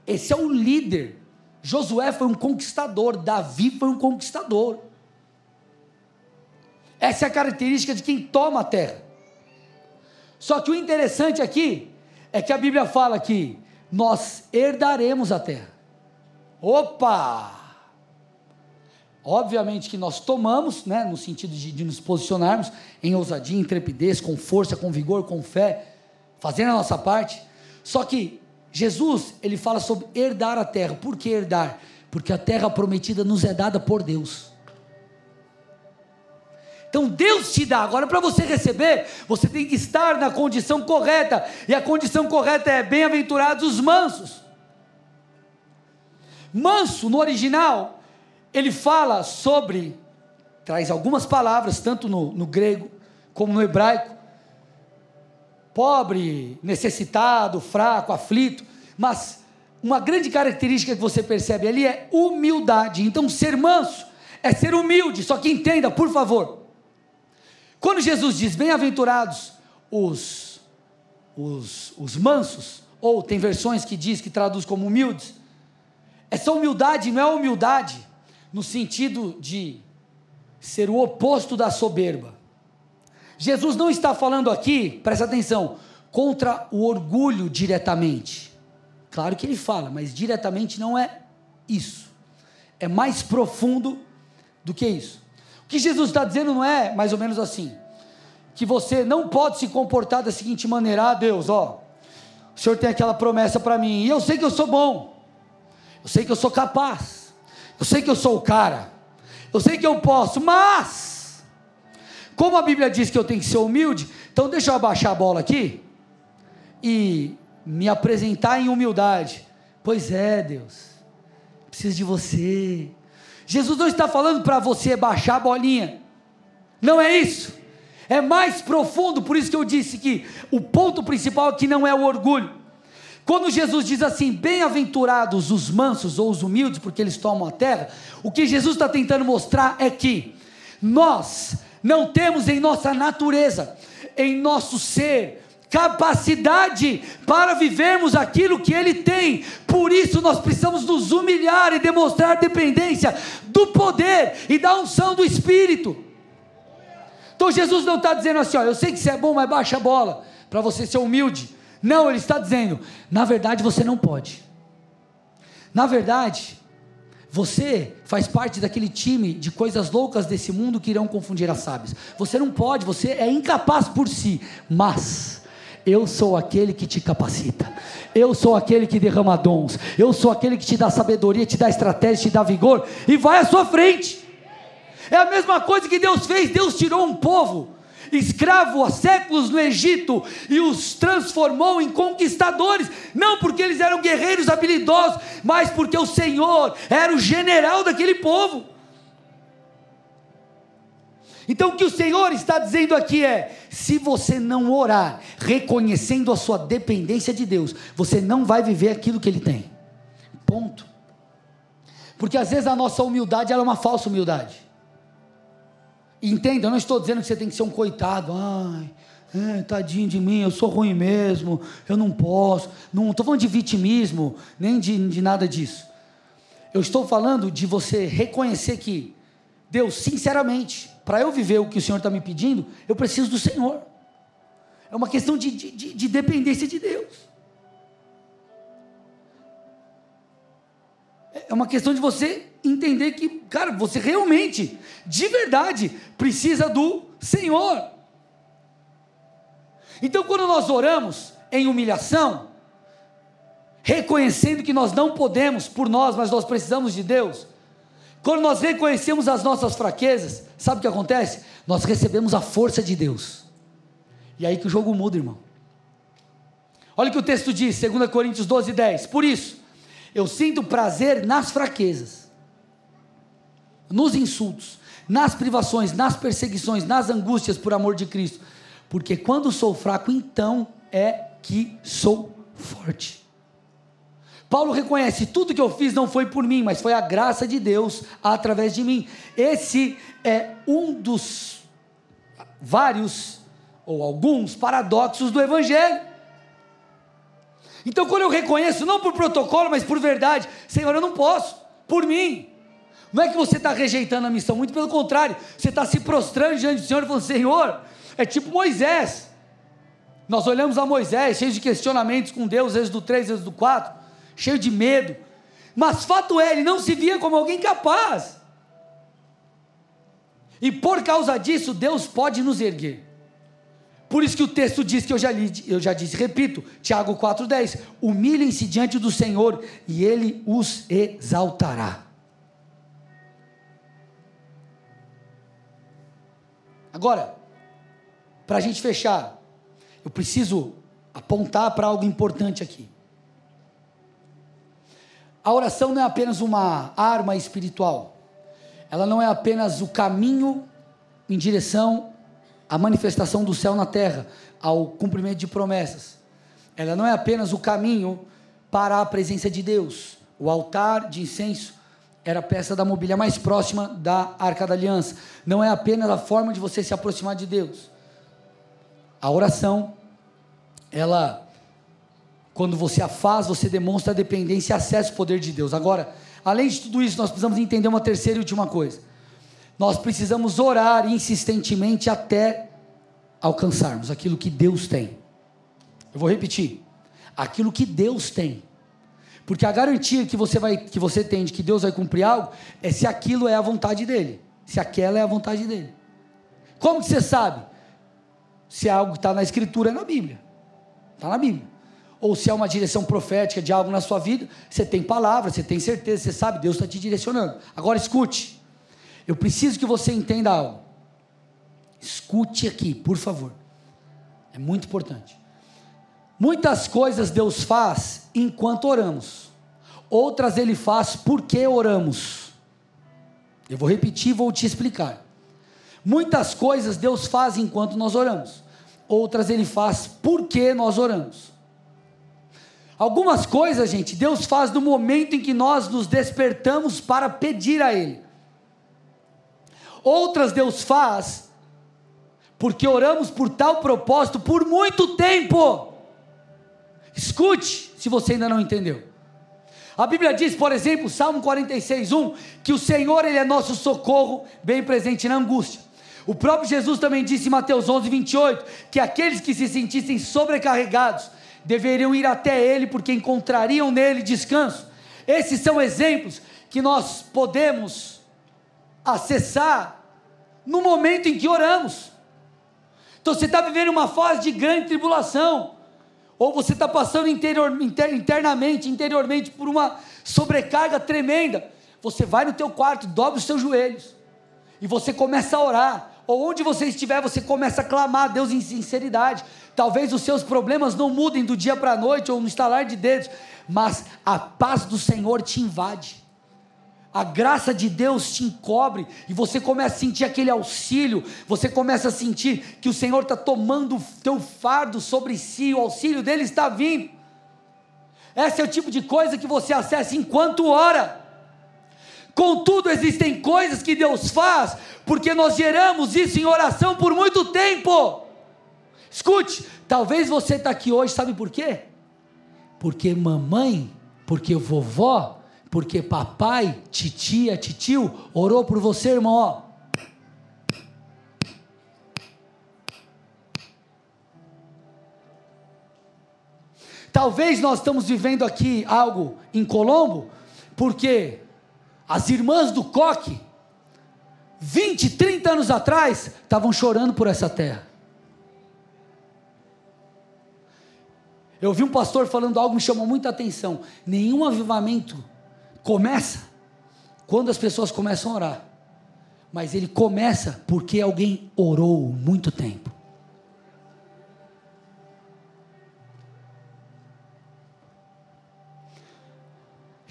Speaker 1: Esse é o líder. Josué foi um conquistador, Davi foi um conquistador. Essa é a característica de quem toma a terra. Só que o interessante aqui é que a Bíblia fala que nós herdaremos a terra. Opa! Obviamente que nós tomamos, né, no sentido de, de nos posicionarmos em ousadia, intrepidez, com força, com vigor, com fé, fazendo a nossa parte. Só que Jesus, ele fala sobre herdar a terra. Por que herdar? Porque a terra prometida nos é dada por Deus. Então Deus te dá. Agora, para você receber, você tem que estar na condição correta. E a condição correta é bem-aventurados os mansos. Manso, no original, ele fala sobre, traz algumas palavras, tanto no, no grego como no hebraico, pobre, necessitado, fraco, aflito, mas uma grande característica que você percebe ali é humildade. Então, ser manso é ser humilde, só que entenda, por favor. Quando Jesus diz bem-aventurados os, os, os mansos, ou tem versões que diz que traduz como humildes, essa humildade não é humildade no sentido de ser o oposto da soberba. Jesus não está falando aqui, presta atenção, contra o orgulho diretamente. Claro que ele fala, mas diretamente não é isso. É mais profundo do que isso. Que Jesus está dizendo não é mais ou menos assim: que você não pode se comportar da seguinte maneira, ah, Deus, ó, o Senhor tem aquela promessa para mim, e eu sei que eu sou bom, eu sei que eu sou capaz, eu sei que eu sou o cara. Eu sei que eu posso, mas como a Bíblia diz que eu tenho que ser humilde, então deixa eu abaixar a bola aqui e me apresentar em humildade. Pois é, Deus. Preciso de você. Jesus não está falando para você baixar a bolinha. Não é isso. É mais profundo, por isso que eu disse que o ponto principal aqui não é o orgulho. Quando Jesus diz assim, bem-aventurados os mansos ou os humildes, porque eles tomam a terra, o que Jesus está tentando mostrar é que nós não temos em nossa natureza, em nosso ser, capacidade para vivermos aquilo que Ele tem. Por isso nós precisamos nos humilhar e demonstrar dependência do poder e da unção do Espírito. Então Jesus não está dizendo assim, ó, eu sei que você é bom, mas baixa a bola para você ser humilde. Não, ele está dizendo: na verdade você não pode. Na verdade, você faz parte daquele time de coisas loucas desse mundo que irão confundir as sábias. Você não pode, você é incapaz por si, mas eu sou aquele que te capacita. Eu sou aquele que derrama dons. Eu sou aquele que te dá sabedoria, te dá estratégia, te dá vigor e vai à sua frente. É a mesma coisa que Deus fez. Deus tirou um povo escravo há séculos no Egito e os transformou em conquistadores, não porque eles eram guerreiros habilidosos, mas porque o Senhor era o general daquele povo. Então o que o Senhor está dizendo aqui é: se você não orar, reconhecendo a sua dependência de Deus, você não vai viver aquilo que Ele tem. Ponto. Porque às vezes a nossa humildade é uma falsa humildade. Entenda, eu não estou dizendo que você tem que ser um coitado. Ai, é, tadinho de mim, eu sou ruim mesmo, eu não posso. Não estou falando de vitimismo, nem de, de nada disso. Eu estou falando de você reconhecer que, Deus, sinceramente, para eu viver o que o Senhor está me pedindo, eu preciso do Senhor. É uma questão de, de, de dependência de Deus. É uma questão de você entender que, cara, você realmente, de verdade, precisa do Senhor. Então, quando nós oramos em humilhação, reconhecendo que nós não podemos por nós, mas nós precisamos de Deus, quando nós reconhecemos as nossas fraquezas, sabe o que acontece? Nós recebemos a força de Deus. E aí que o jogo muda, irmão. Olha o que o texto diz, 2 Coríntios 12, 10. Por isso, eu sinto prazer nas fraquezas, nos insultos, nas privações, nas perseguições, nas angústias por amor de Cristo. Porque quando sou fraco, então é que sou forte. Paulo reconhece: tudo que eu fiz não foi por mim, mas foi a graça de Deus através de mim. Esse é um dos vários ou alguns paradoxos do Evangelho. Então, quando eu reconheço, não por protocolo, mas por verdade, Senhor, eu não posso, por mim. Não é que você está rejeitando a missão, muito pelo contrário, você está se prostrando diante do Senhor e falando: Senhor, é tipo Moisés. Nós olhamos a Moisés, cheio de questionamentos com Deus, Êxodo 3, Êxodo 4, cheio de medo. Mas fato é, ele não se via como alguém capaz. E por causa disso, Deus pode nos erguer. Por isso que o texto diz que eu já, li, eu já disse, repito, Tiago 4,10: humilhem-se diante do Senhor e Ele os exaltará. Agora, para a gente fechar, eu preciso apontar para algo importante aqui. A oração não é apenas uma arma espiritual, ela não é apenas o caminho em direção à manifestação do céu na terra, ao cumprimento de promessas. Ela não é apenas o caminho para a presença de Deus. O altar de incenso era a peça da mobília mais próxima da arca da aliança. Não é apenas a forma de você se aproximar de Deus. A oração, ela, quando você a faz, você demonstra a dependência e acesso ao poder de Deus. Agora, além de tudo isso, nós precisamos entender uma terceira e última coisa. Nós precisamos orar insistentemente até alcançarmos aquilo que Deus tem. Eu vou repetir. Aquilo que Deus tem. Porque a garantia que você, vai, que você tem de que Deus vai cumprir algo é se aquilo é a vontade dele. Se aquela é a vontade dele. Como que você sabe? Se é algo que está na Escritura, é na Bíblia. Está na Bíblia. Ou se é uma direção profética de algo na sua vida, você tem palavra, você tem certeza, você sabe, Deus está te direcionando. Agora escute. Eu preciso que você entenda algo. Escute aqui, por favor. É muito importante. Muitas coisas Deus faz enquanto oramos, outras Ele faz porque oramos. Eu vou repetir, vou te explicar. Muitas coisas Deus faz enquanto nós oramos, outras Ele faz porque nós oramos. Algumas coisas, gente, Deus faz no momento em que nós nos despertamos para pedir a Ele. Outras Deus faz porque oramos por tal propósito por muito tempo. Escute, se você ainda não entendeu. A Bíblia diz, por exemplo, Salmo 46, 1, que o Senhor ele é nosso socorro, bem presente na angústia. O próprio Jesus também disse em Mateus 11, 28, que aqueles que se sentissem sobrecarregados deveriam ir até Ele, porque encontrariam nele descanso. Esses são exemplos que nós podemos acessar no momento em que oramos. Então você está vivendo uma fase de grande tribulação ou você está passando interior, inter, internamente, interiormente por uma sobrecarga tremenda, você vai no teu quarto, dobra os seus joelhos e você começa a orar. Ou onde você estiver, você começa a clamar a Deus em sinceridade. Talvez os seus problemas não mudem do dia para a noite ou no estalar de dedos, mas a paz do Senhor te invade a graça de Deus te encobre e você começa a sentir aquele auxílio, você começa a sentir que o Senhor está tomando o teu fardo sobre si, o auxílio dele está vindo. Esse é o tipo de coisa que você acessa enquanto ora. Contudo, existem coisas que Deus faz, porque nós geramos isso em oração por muito tempo. Escute, talvez você está aqui hoje, sabe por quê? Porque mamãe, porque vovó porque papai, titia, titio orou por você, irmão, ó. Talvez nós estamos vivendo aqui algo em Colombo, porque as irmãs do coque, 20, 30 anos atrás, estavam chorando por essa terra. Eu vi um pastor falando algo que me chamou muita atenção. Nenhum avivamento começa quando as pessoas começam a orar, mas ele começa porque alguém orou muito tempo.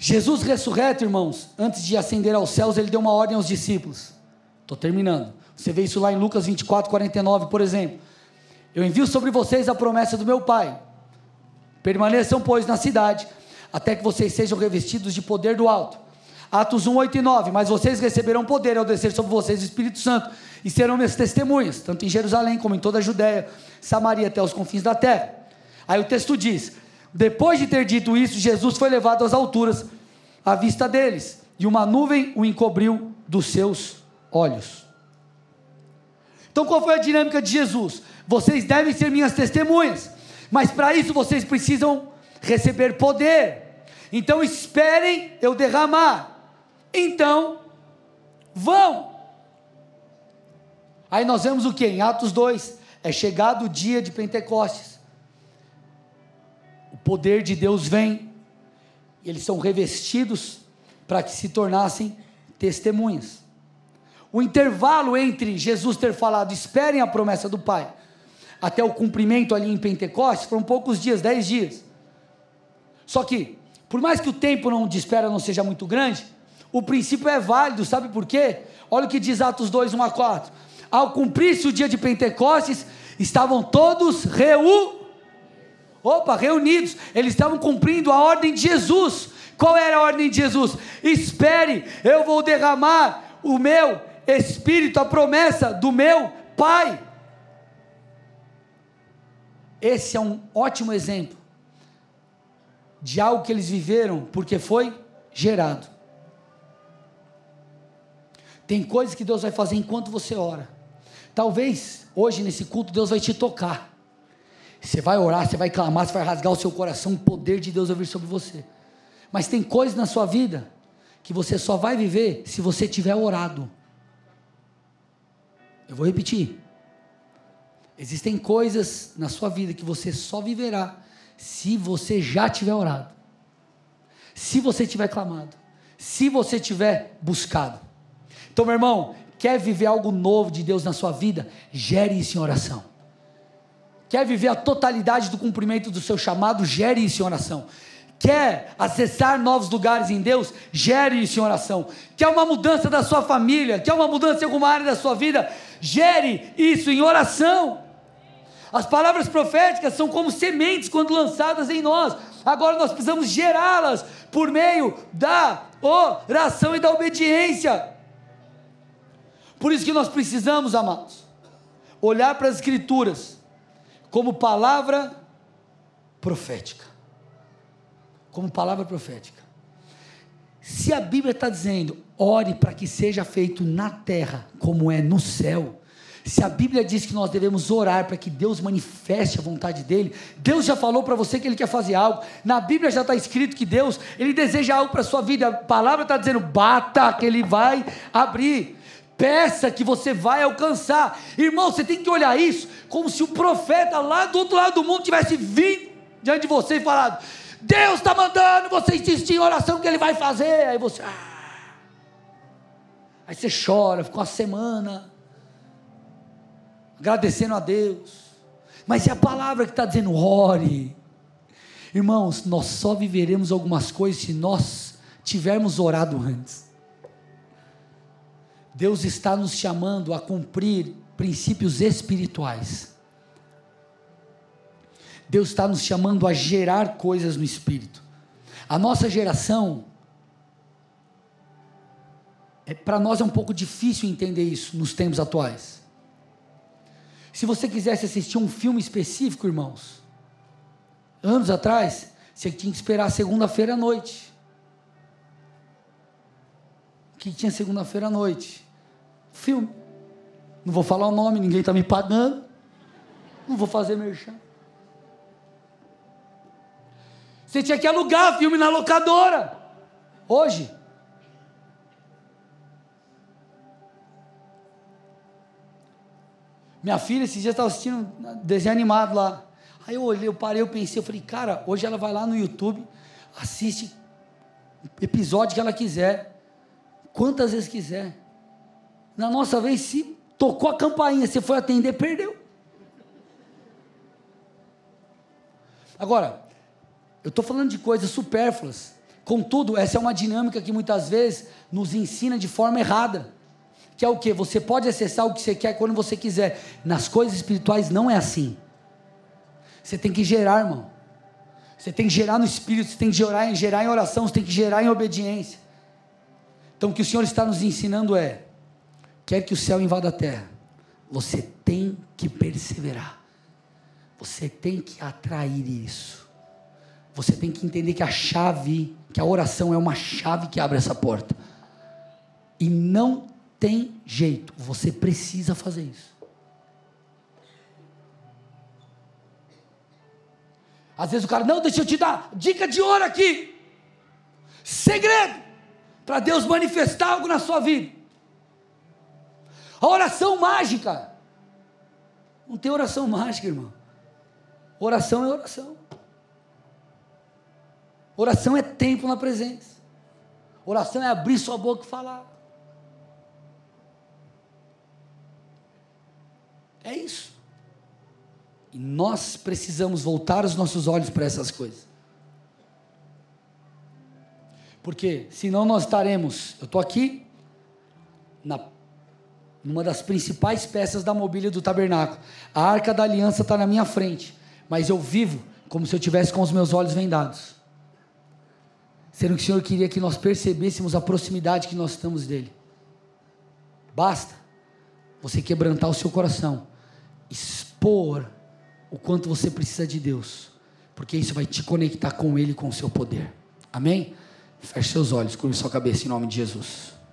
Speaker 1: Jesus ressurreto, irmãos, antes de ascender aos céus, ele deu uma ordem aos discípulos. Estou terminando. Você vê isso lá em Lucas 24, 49, por exemplo. Eu envio sobre vocês a promessa do meu Pai. Permaneçam, pois, na cidade até que vocês sejam revestidos de poder do alto. Atos 1, 8 e 9. Mas vocês receberão poder ao descer sobre vocês o Espírito Santo, e serão minhas testemunhas, tanto em Jerusalém como em toda a Judéia, Samaria até os confins da terra. Aí o texto diz: Depois de ter dito isso, Jesus foi levado às alturas, à vista deles, e uma nuvem o encobriu dos seus olhos. Então qual foi a dinâmica de Jesus? Vocês devem ser minhas testemunhas, mas para isso vocês precisam receber poder. Então esperem eu derramar. Então vão. Aí nós vemos o que? Em Atos 2: é chegado o dia de Pentecostes. Poder de Deus vem, e eles são revestidos para que se tornassem testemunhas. O intervalo entre Jesus ter falado, esperem a promessa do Pai, até o cumprimento ali em Pentecostes, foram poucos dias, dez dias. Só que, por mais que o tempo não de espera não seja muito grande, o princípio é válido, sabe por quê? Olha o que diz Atos 2, 1 a 4. Ao cumprir-se o dia de Pentecostes, estavam todos reunidos. Opa, reunidos. Eles estavam cumprindo a ordem de Jesus. Qual era a ordem de Jesus? Espere, eu vou derramar o meu Espírito, a promessa do meu Pai. Esse é um ótimo exemplo de algo que eles viveram porque foi gerado. Tem coisas que Deus vai fazer enquanto você ora. Talvez hoje nesse culto Deus vai te tocar. Você vai orar, você vai clamar, você vai rasgar o seu coração, o poder de Deus vai vir sobre você. Mas tem coisas na sua vida que você só vai viver se você tiver orado. Eu vou repetir. Existem coisas na sua vida que você só viverá se você já tiver orado. Se você tiver clamado. Se você tiver buscado. Então, meu irmão, quer viver algo novo de Deus na sua vida? Gere isso em oração. Quer viver a totalidade do cumprimento do seu chamado? Gere isso em oração quer acessar novos lugares em Deus, gere isso em oração. Quer uma mudança da sua família, quer uma mudança em alguma área da sua vida, gere isso em oração. As palavras proféticas são como sementes quando lançadas em nós. Agora nós precisamos gerá-las por meio da oração e da obediência. Por isso que nós precisamos, amados, olhar para as Escrituras como palavra profética como palavra profética. Se a Bíblia está dizendo, ore para que seja feito na terra como é no céu, se a Bíblia diz que nós devemos orar para que Deus manifeste a vontade dele, Deus já falou para você que ele quer fazer algo. Na Bíblia já está escrito que Deus, ele deseja algo para a sua vida. A palavra está dizendo, bata que ele vai abrir. Peça que você vai alcançar. Irmão, você tem que olhar isso como se o profeta lá do outro lado do mundo tivesse vindo diante de você e falado: Deus está mandando você insistir em oração que Ele vai fazer. Aí você. Ah. Aí você chora, fica uma semana agradecendo a Deus. Mas é a palavra que está dizendo, ore. Irmãos, nós só viveremos algumas coisas se nós tivermos orado antes. Deus está nos chamando a cumprir princípios espirituais. Deus está nos chamando a gerar coisas no espírito. A nossa geração, é, para nós é um pouco difícil entender isso nos tempos atuais. Se você quisesse assistir um filme específico, irmãos, anos atrás, você tinha que esperar segunda-feira à noite. Que tinha segunda-feira à noite? Filme. Não vou falar o nome, ninguém está me pagando. Não vou fazer merchan. Você tinha que alugar filme na locadora. Hoje. Minha filha esses dias estava assistindo desenho animado lá. Aí eu olhei, eu parei, eu pensei, eu falei, cara, hoje ela vai lá no YouTube, assiste episódio que ela quiser, quantas vezes quiser. Na nossa vez, se tocou a campainha, você foi atender, perdeu. Agora, eu estou falando de coisas supérfluas. Contudo, essa é uma dinâmica que muitas vezes nos ensina de forma errada. Que é o que? Você pode acessar o que você quer quando você quiser. Nas coisas espirituais não é assim. Você tem que gerar, irmão. Você tem que gerar no espírito, você tem que gerar em, gerar em oração, você tem que gerar em obediência. Então o que o Senhor está nos ensinando é: quer que o céu invada a terra, você tem que perseverar, você tem que atrair isso, você tem que entender que a chave, que a oração é uma chave que abre essa porta, e não tem jeito, você precisa fazer isso. Às vezes o cara, não, deixa eu te dar dica de ouro aqui. Segredo para Deus manifestar algo na sua vida. A oração mágica. Não tem oração mágica, irmão. Oração é oração. Oração é tempo na presença. Oração é abrir sua boca e falar. É isso. E nós precisamos voltar os nossos olhos para essas coisas. Porque senão nós estaremos, eu estou aqui na numa das principais peças da mobília do tabernáculo. A arca da aliança está na minha frente, mas eu vivo como se eu tivesse com os meus olhos vendados. Sendo que o Senhor queria que nós percebêssemos a proximidade que nós estamos dele. Basta você quebrantar o seu coração, expor o quanto você precisa de Deus, porque isso vai te conectar com Ele, com o seu poder. Amém? Feche seus olhos, curve sua cabeça em nome de Jesus.